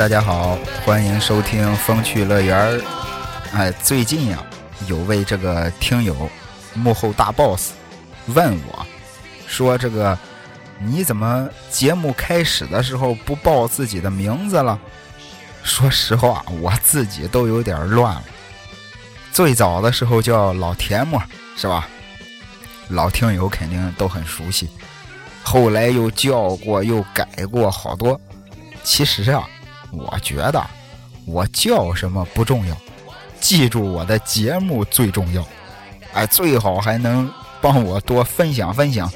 大家好，欢迎收听风趣乐园。哎，最近呀，有位这个听友幕后大 boss 问我，说这个你怎么节目开始的时候不报自己的名字了？说实话，我自己都有点乱了。最早的时候叫老田木，是吧？老听友肯定都很熟悉。后来又叫过，又改过好多。其实啊，我觉得我叫什么不重要，记住我的节目最重要。哎，最好还能帮我多分享分享，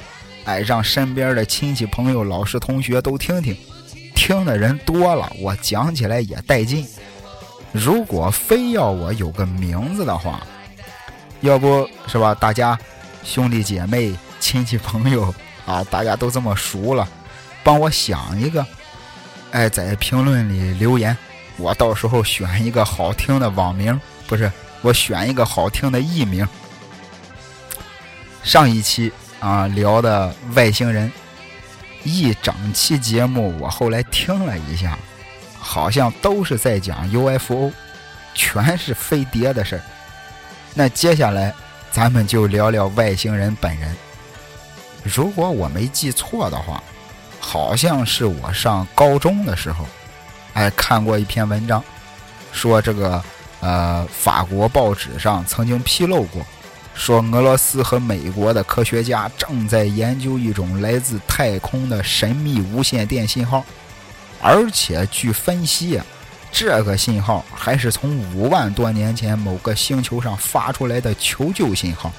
哎，让身边的亲戚朋友、老师同学都听听。听的人多了，我讲起来也带劲。如果非要我有个名字的话，要不是吧？大家兄弟姐妹、亲戚朋友啊，大家都这么熟了，帮我想一个。哎，在评论里留言，我到时候选一个好听的网名，不是我选一个好听的艺名。上一期啊聊的外星人，一整期节目我后来听了一下，好像都是在讲 UFO，全是飞碟的事儿。那接下来咱们就聊聊外星人本人。如果我没记错的话。好像是我上高中的时候，哎，看过一篇文章，说这个呃，法国报纸上曾经披露过，说俄罗斯和美国的科学家正在研究一种来自太空的神秘无线电信号，而且据分析啊，这个信号还是从五万多年前某个星球上发出来的求救信号。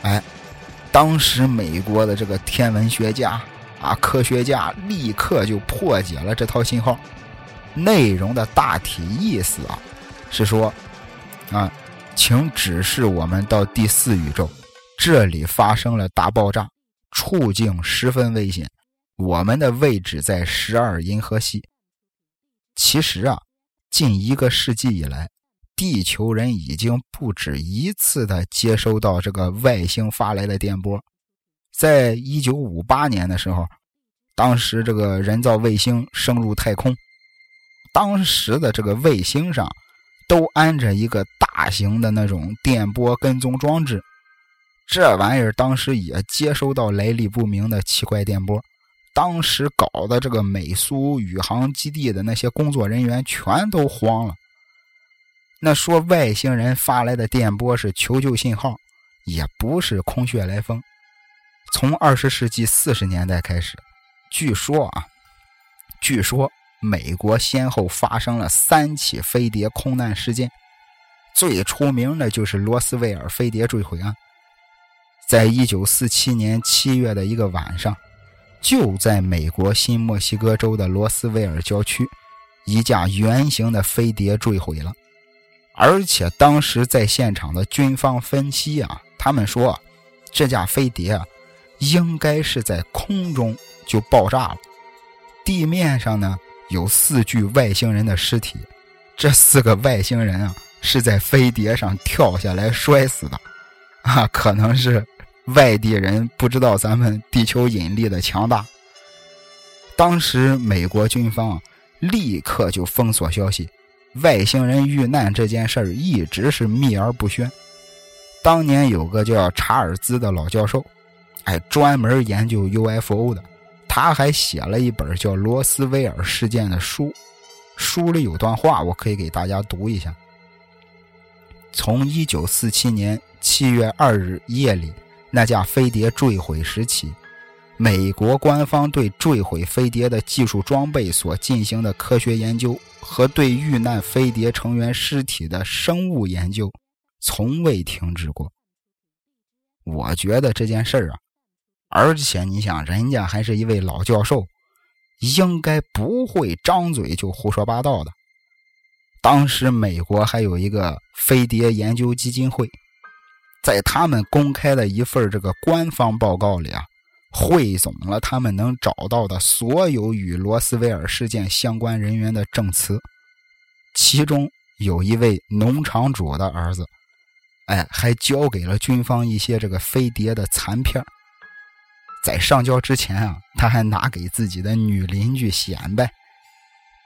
哎，当时美国的这个天文学家。啊！科学家立刻就破解了这套信号，内容的大体意思啊，是说，啊，请指示我们到第四宇宙，这里发生了大爆炸，处境十分危险，我们的位置在十二银河系。其实啊，近一个世纪以来，地球人已经不止一次的接收到这个外星发来的电波。在一九五八年的时候，当时这个人造卫星升入太空，当时的这个卫星上都安着一个大型的那种电波跟踪装置，这玩意儿当时也接收到来历不明的奇怪电波，当时搞的这个美苏宇航基地的那些工作人员全都慌了。那说外星人发来的电波是求救信号，也不是空穴来风。从二十世纪四十年代开始，据说啊，据说美国先后发生了三起飞碟空难事件，最出名的就是罗斯威尔飞碟坠毁案。在一九四七年七月的一个晚上，就在美国新墨西哥州的罗斯威尔郊区，一架圆形的飞碟坠毁了，而且当时在现场的军方分析啊，他们说这架飞碟啊。应该是在空中就爆炸了，地面上呢有四具外星人的尸体，这四个外星人啊是在飞碟上跳下来摔死的，啊，可能是外地人不知道咱们地球引力的强大。当时美国军方立刻就封锁消息，外星人遇难这件事儿一直是秘而不宣。当年有个叫查尔兹的老教授。哎，专门研究 UFO 的，他还写了一本叫《罗斯威尔事件》的书，书里有段话，我可以给大家读一下。从1947年7月2日夜里那架飞碟坠毁时起，美国官方对坠毁飞碟的技术装备所进行的科学研究和对遇难飞碟成员尸体的生物研究，从未停止过。我觉得这件事儿啊。而且你想，人家还是一位老教授，应该不会张嘴就胡说八道的。当时美国还有一个飞碟研究基金会，在他们公开的一份这个官方报告里啊，汇总了他们能找到的所有与罗斯威尔事件相关人员的证词，其中有一位农场主的儿子，哎，还交给了军方一些这个飞碟的残片在上交之前啊，他还拿给自己的女邻居显摆。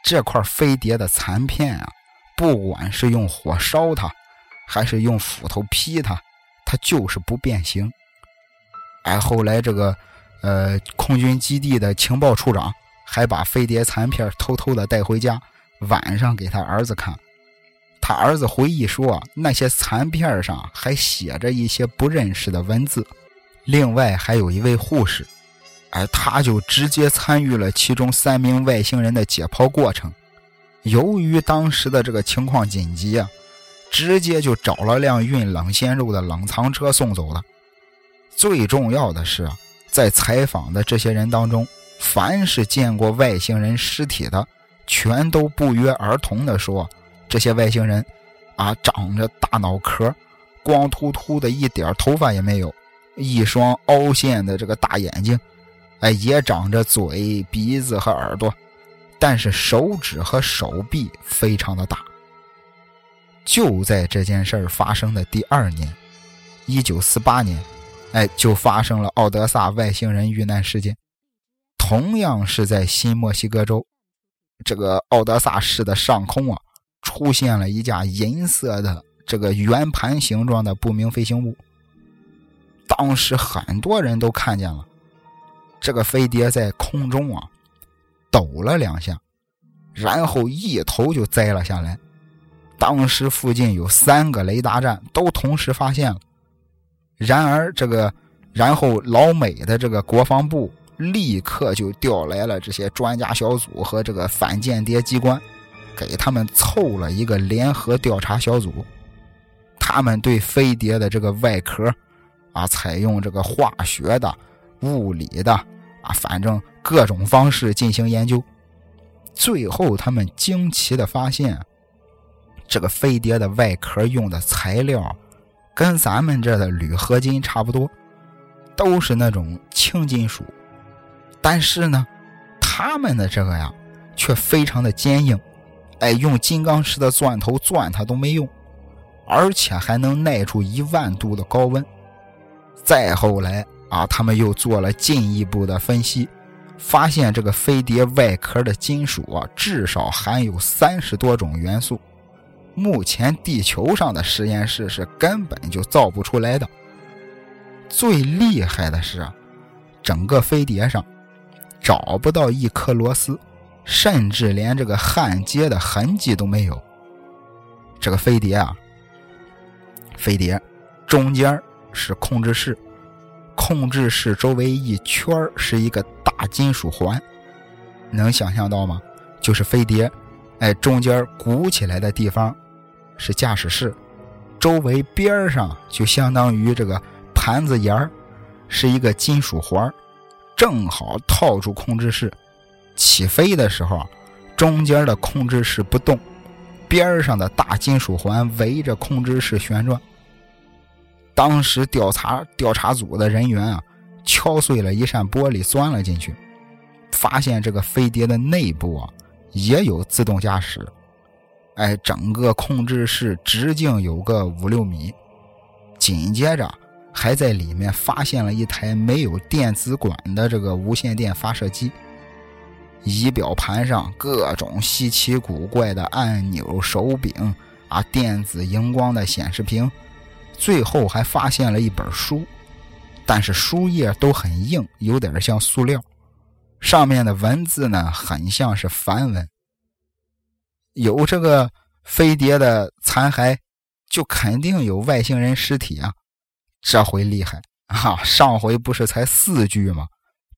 这块飞碟的残片啊，不管是用火烧它，还是用斧头劈它，它就是不变形。哎，后来这个呃空军基地的情报处长还把飞碟残片偷偷的带回家，晚上给他儿子看。他儿子回忆说，那些残片上还写着一些不认识的文字。另外还有一位护士，哎，他就直接参与了其中三名外星人的解剖过程。由于当时的这个情况紧急啊，直接就找了辆运冷鲜肉的冷藏车送走了。最重要的是啊，在采访的这些人当中，凡是见过外星人尸体的，全都不约而同的说。这些外星人，啊，长着大脑壳，光秃秃的，一点头发也没有，一双凹陷的这个大眼睛，哎，也长着嘴、鼻子和耳朵，但是手指和手臂非常的大。就在这件事儿发生的第二年，一九四八年，哎，就发生了奥德萨外星人遇难事件，同样是在新墨西哥州，这个奥德萨市的上空啊。出现了一架银色的这个圆盘形状的不明飞行物。当时很多人都看见了，这个飞碟在空中啊抖了两下，然后一头就栽了下来。当时附近有三个雷达站都同时发现了。然而这个，然后老美的这个国防部立刻就调来了这些专家小组和这个反间谍机关。给他们凑了一个联合调查小组，他们对飞碟的这个外壳，啊，采用这个化学的、物理的，啊，反正各种方式进行研究。最后，他们惊奇的发现，这个飞碟的外壳用的材料，跟咱们这的铝合金差不多，都是那种轻金属。但是呢，他们的这个呀，却非常的坚硬。哎，用金刚石的钻头钻它都没用，而且还能耐住一万度的高温。再后来啊，他们又做了进一步的分析，发现这个飞碟外壳的金属啊，至少含有三十多种元素，目前地球上的实验室是根本就造不出来的。最厉害的是啊，整个飞碟上找不到一颗螺丝。甚至连这个焊接的痕迹都没有。这个飞碟啊，飞碟中间是控制室，控制室周围一圈是一个大金属环，能想象到吗？就是飞碟，哎，中间鼓起来的地方是驾驶室，周围边上就相当于这个盘子沿是一个金属环，正好套住控制室。起飞的时候，中间的控制室不动，边上的大金属环围着控制室旋转。当时调查调查组的人员啊，敲碎了一扇玻璃，钻了进去，发现这个飞碟的内部啊也有自动驾驶。哎，整个控制室直径有个五六米。紧接着，还在里面发现了一台没有电子管的这个无线电发射机。仪表盘上各种稀奇古怪的按钮、手柄啊，电子荧光的显示屏，最后还发现了一本书，但是书页都很硬，有点像塑料，上面的文字呢很像是梵文。有这个飞碟的残骸，就肯定有外星人尸体啊，这回厉害啊！上回不是才四具吗？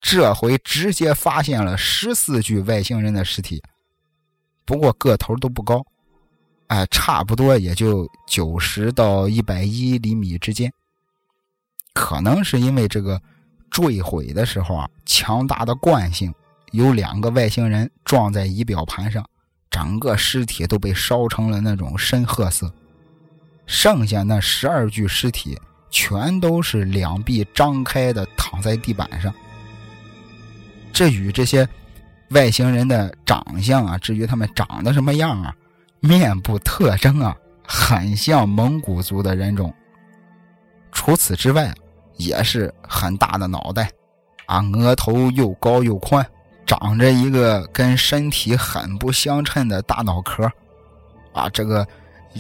这回直接发现了十四具外星人的尸体，不过个头都不高，哎，差不多也就九十到一百一厘米之间。可能是因为这个坠毁的时候啊，强大的惯性，有两个外星人撞在仪表盘上，整个尸体都被烧成了那种深褐色。剩下那十二具尸体，全都是两臂张开的躺在地板上。这与这些外星人的长相啊，至于他们长得什么样啊，面部特征啊，很像蒙古族的人种。除此之外，也是很大的脑袋，啊，额头又高又宽，长着一个跟身体很不相称的大脑壳，啊，这个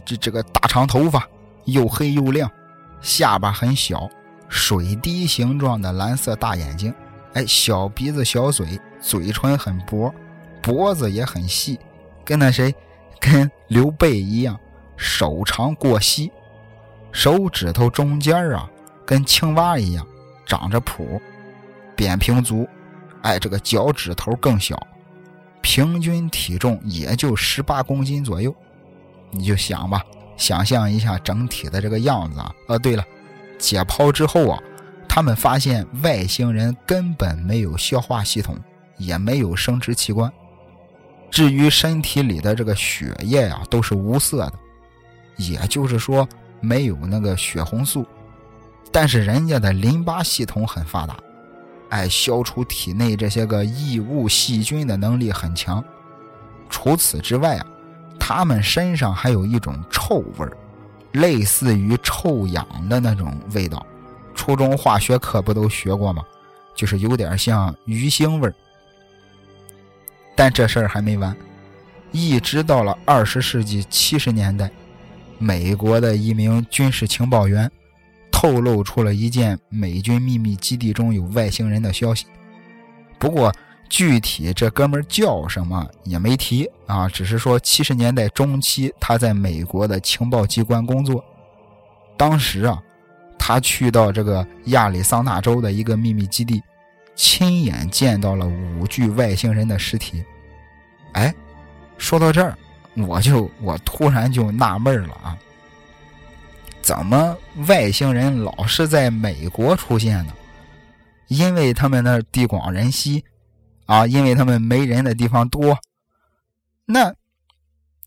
这这个大长头发，又黑又亮，下巴很小，水滴形状的蓝色大眼睛，哎，小鼻子小嘴，嘴唇很薄，脖子也很细，跟那谁，跟刘备一样，手长过膝，手指头中间啊，跟青蛙一样。长着蹼，扁平足，哎，这个脚趾头更小，平均体重也就十八公斤左右。你就想吧，想象一下整体的这个样子啊。呃，对了，解剖之后啊，他们发现外星人根本没有消化系统，也没有生殖器官。至于身体里的这个血液呀，都是无色的，也就是说没有那个血红素。但是人家的淋巴系统很发达，哎，消除体内这些个异物细菌的能力很强。除此之外啊，他们身上还有一种臭味儿，类似于臭氧的那种味道。初中化学课不都学过吗？就是有点像鱼腥味儿。但这事儿还没完，一直到了二十世纪七十年代，美国的一名军事情报员。透露出了一件美军秘密基地中有外星人的消息，不过具体这哥们叫什么也没提啊，只是说七十年代中期他在美国的情报机关工作，当时啊，他去到这个亚利桑那州的一个秘密基地，亲眼见到了五具外星人的尸体。哎，说到这儿，我就我突然就纳闷了啊。怎么外星人老是在美国出现呢？因为他们那地广人稀，啊，因为他们没人的地方多，那，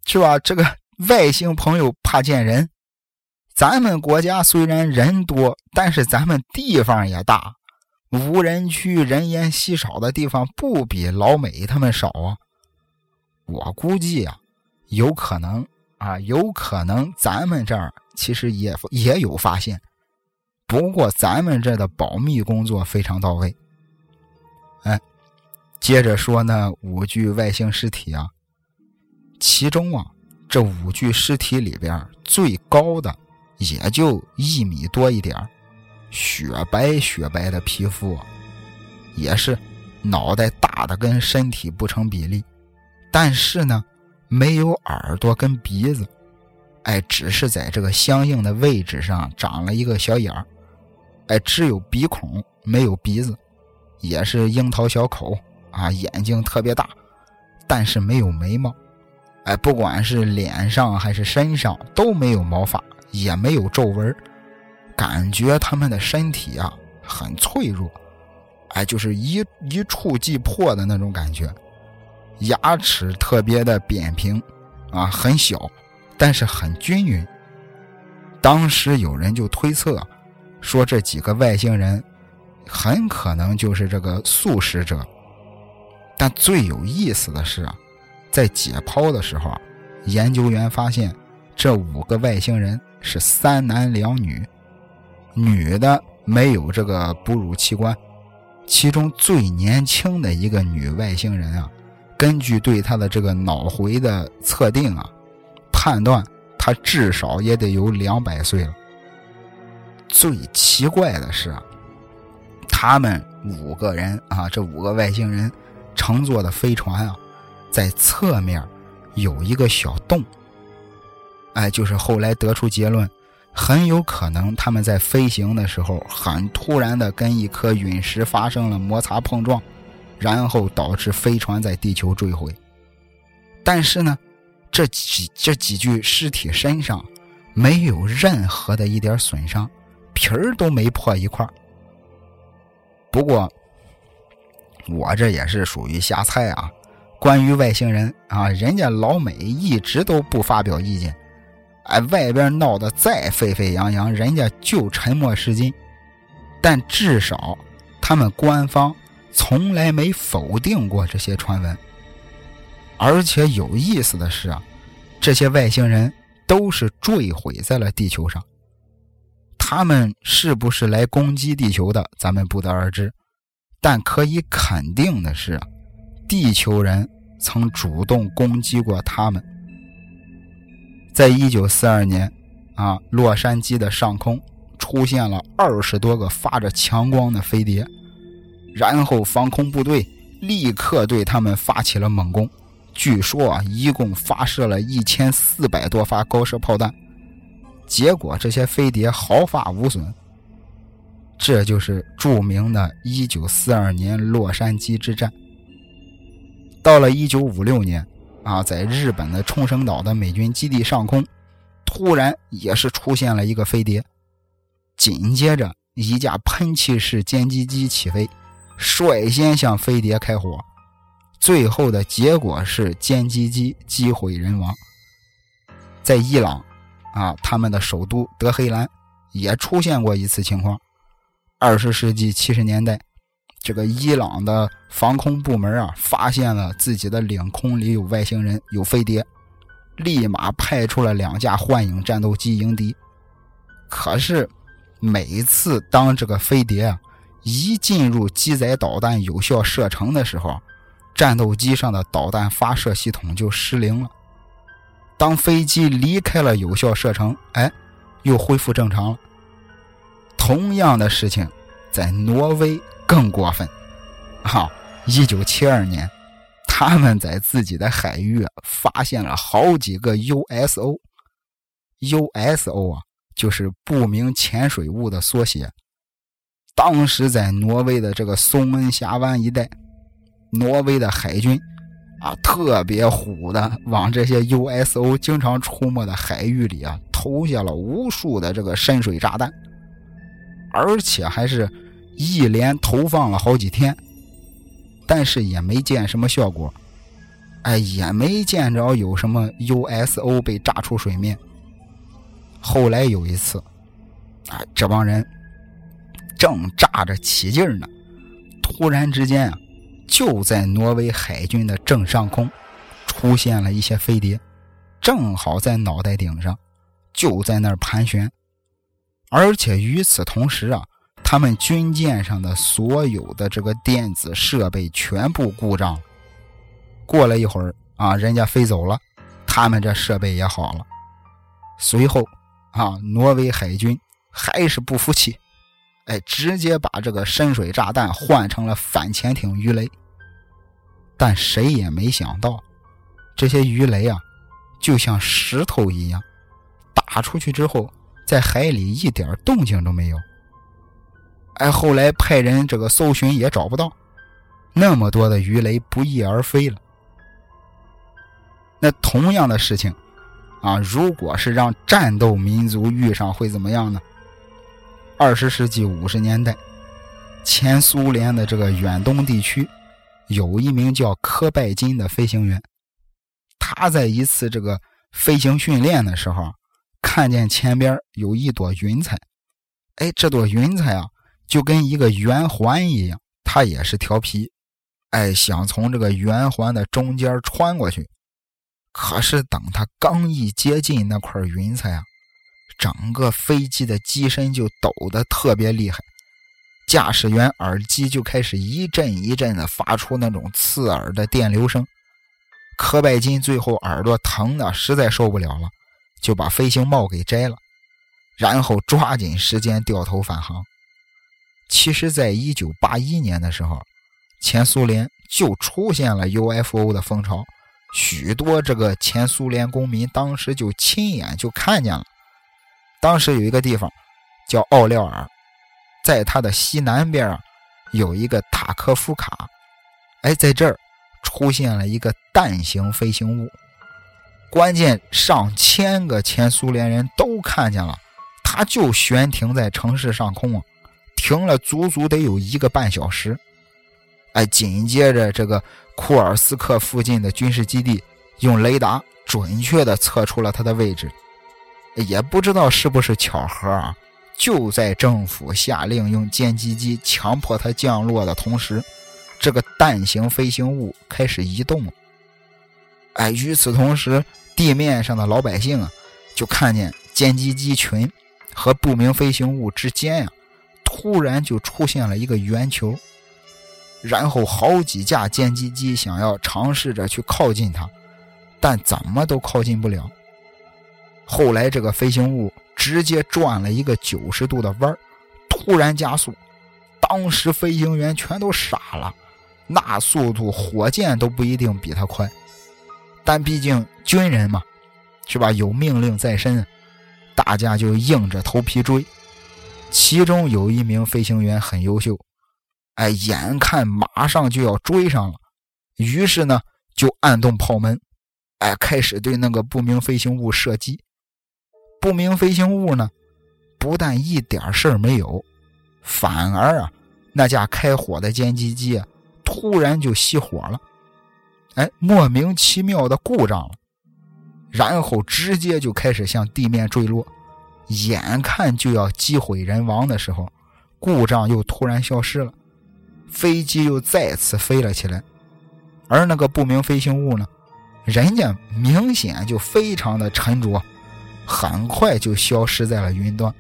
是吧？这个外星朋友怕见人。咱们国家虽然人多，但是咱们地方也大，无人区、人烟稀少的地方不比老美他们少啊。我估计啊，有可能啊，有可能咱们这儿。其实也也有发现，不过咱们这的保密工作非常到位。哎，接着说那五具外星尸体啊，其中啊这五具尸体里边最高的也就一米多一点雪白雪白的皮肤，也是脑袋大的跟身体不成比例，但是呢没有耳朵跟鼻子。哎，只是在这个相应的位置上长了一个小眼儿，哎，只有鼻孔没有鼻子，也是樱桃小口啊，眼睛特别大，但是没有眉毛，哎，不管是脸上还是身上都没有毛发，也没有皱纹，感觉他们的身体啊很脆弱，哎，就是一一触即破的那种感觉，牙齿特别的扁平，啊，很小。但是很均匀。当时有人就推测，说这几个外星人很可能就是这个素食者。但最有意思的是啊，在解剖的时候，研究员发现这五个外星人是三男两女，女的没有这个哺乳器官，其中最年轻的一个女外星人啊，根据对她的这个脑回的测定啊。判断她至少也得有两百岁了。最奇怪的是啊，他们五个人啊，这五个外星人乘坐的飞船啊，在侧面有一个小洞。哎，就是后来得出结论，很有可能他们在飞行的时候很突然的跟一颗陨石发生了摩擦碰撞，然后导致飞船在地球坠毁。但是呢？这几这几具尸体身上没有任何的一点损伤，皮儿都没破一块不过我这也是属于瞎猜啊。关于外星人啊，人家老美一直都不发表意见。哎，外边闹得再沸沸扬扬，人家就沉默是金。但至少他们官方从来没否定过这些传闻。而且有意思的是啊，这些外星人都是坠毁在了地球上。他们是不是来攻击地球的，咱们不得而知。但可以肯定的是，地球人曾主动攻击过他们。在一九四二年，啊，洛杉矶的上空出现了二十多个发着强光的飞碟，然后防空部队立刻对他们发起了猛攻。据说啊，一共发射了一千四百多发高射炮弹，结果这些飞碟毫发无损。这就是著名的1942年洛杉矶之战。到了1956年，啊，在日本的冲绳岛的美军基地上空，突然也是出现了一个飞碟，紧接着一架喷气式歼击机起飞，率先向飞碟开火。最后的结果是歼击机机毁人亡。在伊朗，啊，他们的首都德黑兰也出现过一次情况。二十世纪七十年代，这个伊朗的防空部门啊，发现了自己的领空里有外星人、有飞碟，立马派出了两架幻影战斗机迎敌。可是，每次当这个飞碟啊一进入机载导弹有效射程的时候，战斗机上的导弹发射系统就失灵了。当飞机离开了有效射程，哎，又恢复正常了。同样的事情在挪威更过分。哈，一九七二年，他们在自己的海域发现了好几个 USO。USO 啊，就是不明潜水物的缩写。当时在挪威的这个松恩峡湾一带。挪威的海军啊，特别虎的，往这些 USO 经常出没的海域里啊，投下了无数的这个深水炸弹，而且还是一连投放了好几天，但是也没见什么效果，哎，也没见着有什么 USO 被炸出水面。后来有一次，啊，这帮人正炸着起劲呢，突然之间啊。就在挪威海军的正上空，出现了一些飞碟，正好在脑袋顶上，就在那儿盘旋。而且与此同时啊，他们军舰上的所有的这个电子设备全部故障。过了一会儿啊，人家飞走了，他们这设备也好了。随后啊，挪威海军还是不服气，哎，直接把这个深水炸弹换成了反潜艇鱼雷。但谁也没想到，这些鱼雷啊，就像石头一样，打出去之后，在海里一点动静都没有。哎，后来派人这个搜寻也找不到，那么多的鱼雷不翼而飞了。那同样的事情，啊，如果是让战斗民族遇上，会怎么样呢？二十世纪五十年代，前苏联的这个远东地区。有一名叫科拜金的飞行员，他在一次这个飞行训练的时候，看见前边有一朵云彩，哎，这朵云彩啊，就跟一个圆环一样，他也是调皮，哎，想从这个圆环的中间穿过去。可是等他刚一接近那块云彩啊，整个飞机的机身就抖得特别厉害。驾驶员耳机就开始一阵一阵的发出那种刺耳的电流声，柯拜金最后耳朵疼的实在受不了了，就把飞行帽给摘了，然后抓紧时间掉头返航。其实，在一九八一年的时候，前苏联就出现了 UFO 的风潮，许多这个前苏联公民当时就亲眼就看见了。当时有一个地方叫奥廖尔。在它的西南边啊，有一个塔科夫卡，哎，在这儿出现了一个蛋形飞行物。关键上千个前苏联人都看见了，它就悬停在城市上空啊，停了足足得有一个半小时。哎，紧接着这个库尔斯克附近的军事基地用雷达准确的测出了它的位置，也不知道是不是巧合啊。就在政府下令用歼击机强迫它降落的同时，这个蛋形飞行物开始移动了。哎，与此同时，地面上的老百姓啊，就看见歼击机群和不明飞行物之间呀，突然就出现了一个圆球。然后好几架歼击机想要尝试着去靠近它，但怎么都靠近不了。后来这个飞行物直接转了一个九十度的弯突然加速，当时飞行员全都傻了，那速度火箭都不一定比它快，但毕竟军人嘛，是吧？有命令在身，大家就硬着头皮追。其中有一名飞行员很优秀。哎，眼看马上就要追上了，于是呢，就按动炮门，哎，开始对那个不明飞行物射击。不明飞行物呢，不但一点事儿没有，反而啊，那架开火的歼击机啊，突然就熄火了，哎，莫名其妙的故障了，然后直接就开始向地面坠落。眼看就要机毁人亡的时候，故障又突然消失了。飞机又再次飞了起来，而那个不明飞行物呢，人家明显就非常的沉着，很快就消失在了云端。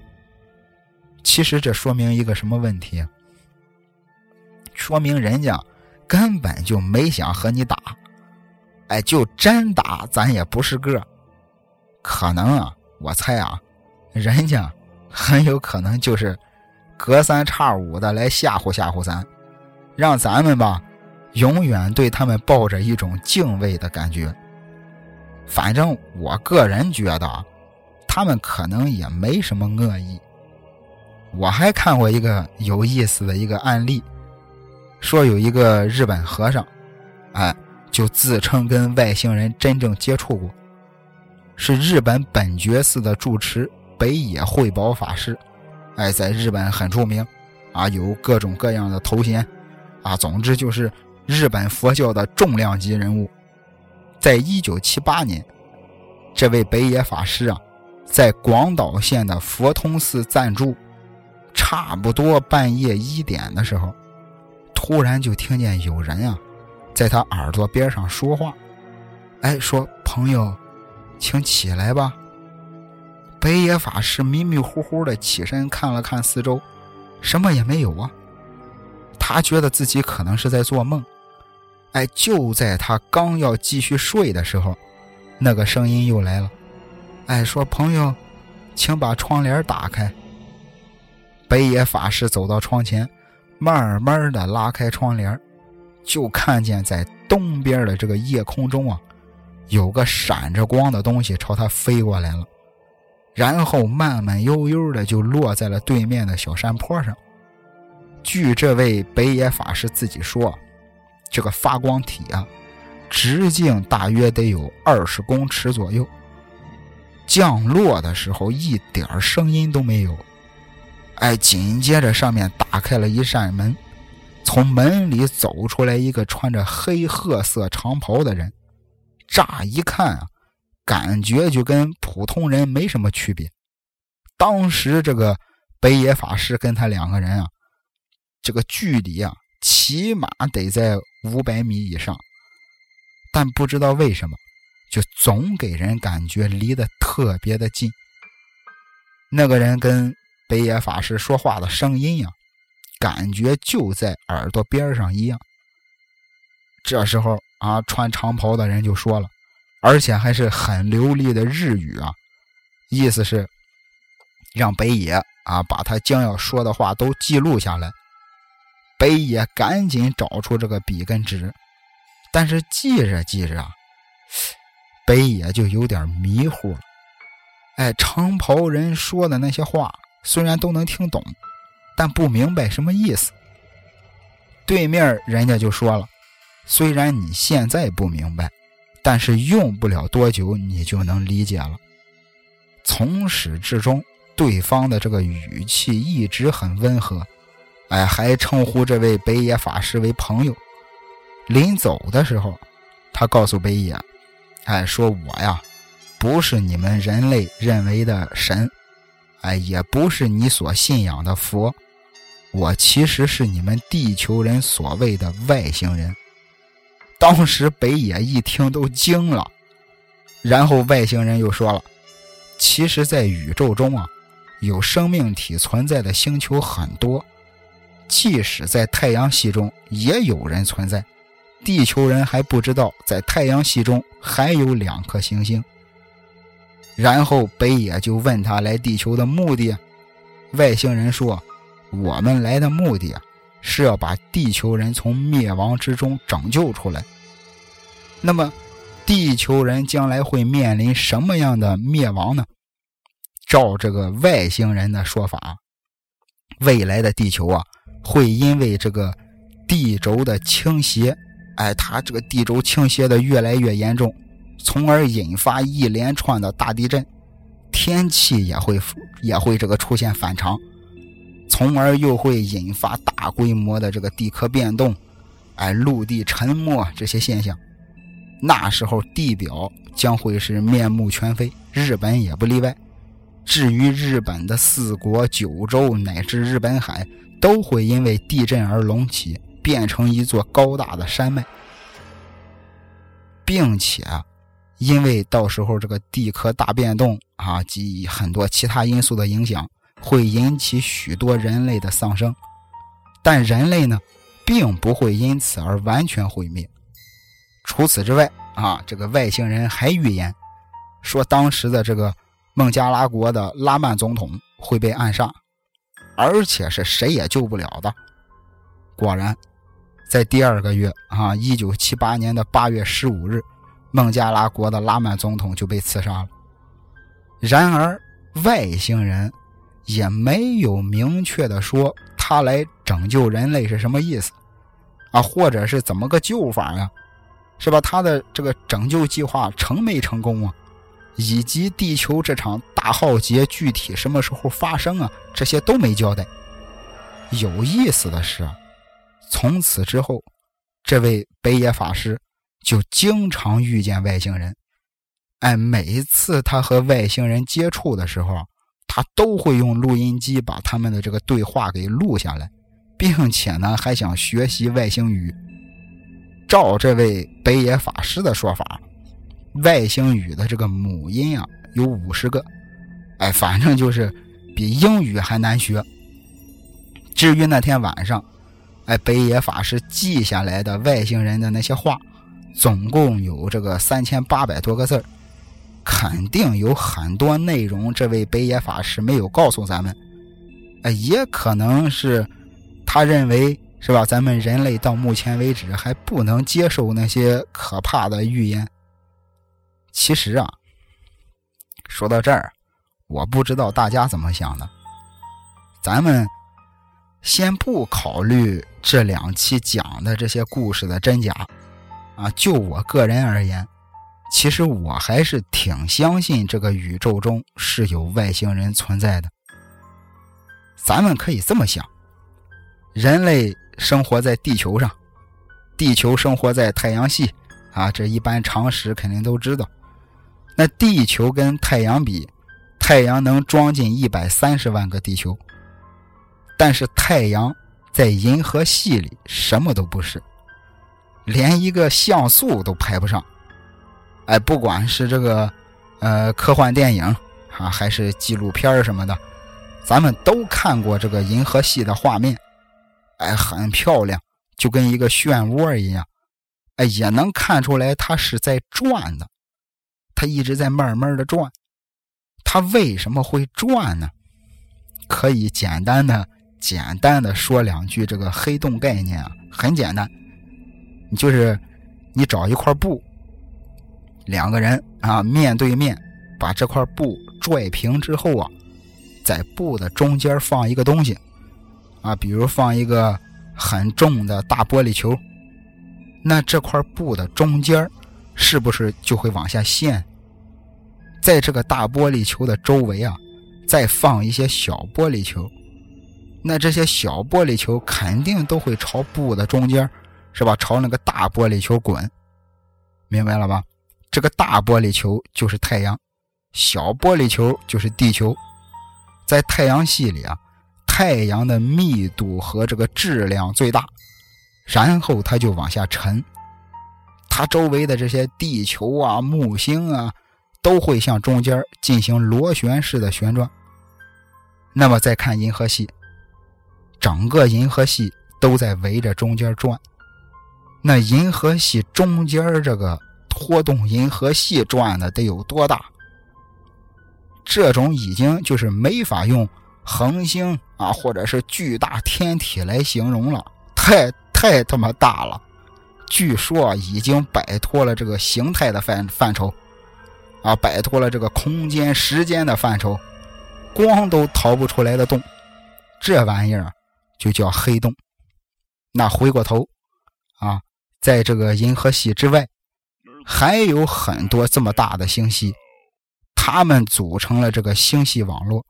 其实这说明一个什么问题？说明人家根本就没想和你打，哎，就真打咱也不是个。可能啊，我猜啊，人家很有可能就是隔三差五的来吓唬吓唬咱。让咱们吧，永远对他们抱着一种敬畏的感觉。反正我个人觉得，他们可能也没什么恶意。我还看过一个有意思的一个案例，说有一个日本和尚，哎，就自称跟外星人真正接触过，是日本本觉寺的住持北野慧宝法师，哎，在日本很出名，啊，有各种各样的头衔。啊，总之就是日本佛教的重量级人物。在一九七八年，这位北野法师啊，在广岛县的佛通寺暂住，差不多半夜一点的时候，突然就听见有人啊，在他耳朵边上说话，哎，说朋友，请起来吧。北野法师迷迷糊糊的起身看了看四周，什么也没有啊。他觉得自己可能是在做梦，哎，就在他刚要继续睡的时候，那个声音又来了，哎，说朋友，请把窗帘打开。北野法师走到窗前，慢慢的拉开窗帘，就看见在东边的这个夜空中啊，有个闪着光的东西朝他飞过来了，然后慢慢悠悠的就落在了对面的小山坡上。据这位北野法师自己说，这个发光体啊，直径大约得有二十公尺左右。降落的时候一点声音都没有。哎，紧接着上面打开了一扇门，从门里走出来一个穿着黑褐色长袍的人。乍一看啊，感觉就跟普通人没什么区别。当时这个北野法师跟他两个人啊。这个距离啊，起码得在五百米以上，但不知道为什么，就总给人感觉离得特别的近。那个人跟北野法师说话的声音呀，感觉就在耳朵边上一样。这时候啊，穿长袍的人就说了，而且还是很流利的日语啊，意思是让北野啊把他将要说的话都记录下来。北野赶紧找出这个笔跟纸，但是记着记着啊，北野就有点迷糊了。哎，长袍人说的那些话虽然都能听懂，但不明白什么意思。对面人家就说了，虽然你现在不明白，但是用不了多久你就能理解了。从始至终，对方的这个语气一直很温和。哎，还称呼这位北野法师为朋友。临走的时候，他告诉北野：“哎，说我呀，不是你们人类认为的神，哎，也不是你所信仰的佛，我其实是你们地球人所谓的外星人。”当时北野一听都惊了，然后外星人又说了：“其实，在宇宙中啊，有生命体存在的星球很多。”即使在太阳系中也有人存在，地球人还不知道在太阳系中还有两颗行星。然后北野就问他来地球的目的，外星人说：“我们来的目的啊，是要把地球人从灭亡之中拯救出来。那么，地球人将来会面临什么样的灭亡呢？照这个外星人的说法，未来的地球啊，会因为这个地轴的倾斜，哎，它这个地轴倾斜的越来越严重。”从而引发一连串的大地震，天气也会也会这个出现反常，从而又会引发大规模的这个地壳变动，哎，陆地沉没这些现象。那时候地表将会是面目全非，日本也不例外。至于日本的四国、九州乃至日本海，都会因为地震而隆起，变成一座高大的山脉，并且。因为到时候这个地壳大变动啊，及很多其他因素的影响，会引起许多人类的丧生，但人类呢，并不会因此而完全毁灭。除此之外啊，这个外星人还预言说，当时的这个孟加拉国的拉曼总统会被暗杀，而且是谁也救不了的。果然，在第二个月啊，一九七八年的八月十五日。孟加拉国的拉曼总统就被刺杀了。然而，外星人也没有明确的说他来拯救人类是什么意思啊，或者是怎么个救法呀？是吧？他的这个拯救计划成没成功啊？以及地球这场大浩劫具体什么时候发生啊？这些都没交代。有意思的是，从此之后，这位北野法师。就经常遇见外星人，哎，每一次他和外星人接触的时候，他都会用录音机把他们的这个对话给录下来，并且呢，还想学习外星语。照这位北野法师的说法，外星语的这个母音啊有五十个，哎，反正就是比英语还难学。至于那天晚上，哎，北野法师记下来的外星人的那些话。总共有这个三千八百多个字肯定有很多内容，这位北野法师没有告诉咱们。呃，也可能是他认为是吧？咱们人类到目前为止还不能接受那些可怕的预言。其实啊，说到这儿，我不知道大家怎么想的。咱们先不考虑这两期讲的这些故事的真假。啊，就我个人而言，其实我还是挺相信这个宇宙中是有外星人存在的。咱们可以这么想：人类生活在地球上，地球生活在太阳系，啊，这一般常识肯定都知道。那地球跟太阳比，太阳能装进一百三十万个地球，但是太阳在银河系里什么都不是。连一个像素都排不上，哎，不管是这个，呃，科幻电影啊，还是纪录片什么的，咱们都看过这个银河系的画面，哎，很漂亮，就跟一个漩涡一样，哎，也能看出来它是在转的，它一直在慢慢的转，它为什么会转呢？可以简单的、简单的说两句这个黑洞概念啊，很简单。你就是，你找一块布，两个人啊面对面，把这块布拽平之后啊，在布的中间放一个东西，啊，比如放一个很重的大玻璃球，那这块布的中间是不是就会往下陷？在这个大玻璃球的周围啊，再放一些小玻璃球，那这些小玻璃球肯定都会朝布的中间。是吧？朝那个大玻璃球滚，明白了吧？这个大玻璃球就是太阳，小玻璃球就是地球。在太阳系里啊，太阳的密度和这个质量最大，然后它就往下沉，它周围的这些地球啊、木星啊，都会向中间进行螺旋式的旋转。那么再看银河系，整个银河系都在围着中间转。那银河系中间这个拖动银河系转的得有多大？这种已经就是没法用恒星啊，或者是巨大天体来形容了，太太他妈大了。据说已经摆脱了这个形态的范范畴，啊，摆脱了这个空间时间的范畴，光都逃不出来的洞，这玩意儿就叫黑洞。那回过头，啊，在这个银河系之外，还有很多这么大的星系。它们组成了这个星系网络，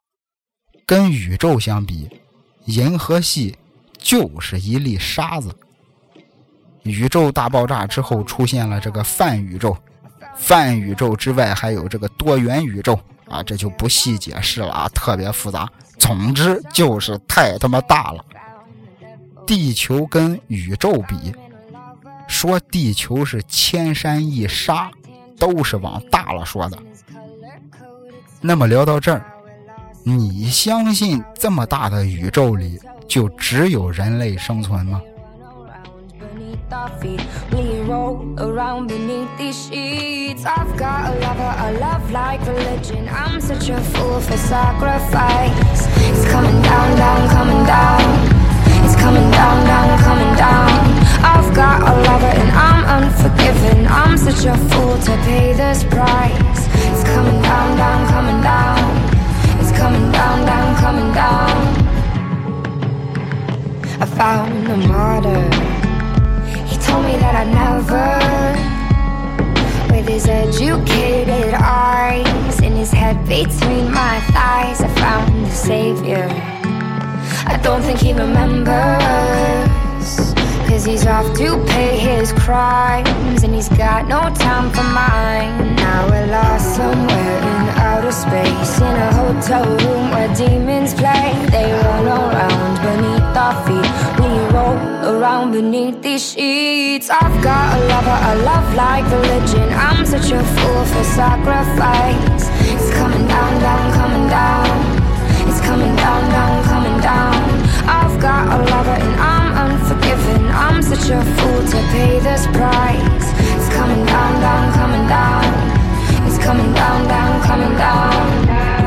跟宇宙相比，银河系就是一粒沙子。宇宙大爆炸之后出现了这个泛宇宙，泛宇宙之外还有这个多元宇宙啊，这就不细解释了啊，特别复杂。总之就是太他妈大了。地球跟宇宙比，说地球是千山一沙，都是往大了说的。那么聊到这儿，你相信这么大的宇宙里就只有人类生存吗？？It's coming down, down, coming down. It's coming down, down, coming down. I found a martyr. He told me that I'd never. With his educated eyes and his head between my thighs, I found the savior. I don't think he remembers. Cause he's off to pay his crimes And he's got no time for mine. Now we're lost somewhere in outer space In a hotel room where demons play. They run around beneath our feet. We roll around beneath these sheets. I've got a lover, a love like religion. I'm such a fool for sacrifice. It's coming down, down, coming down. It's coming down, down, coming down. I've got a lover and I'm I'm such a fool to pay this price. It's coming down, down, coming down. It's coming down, down, coming down.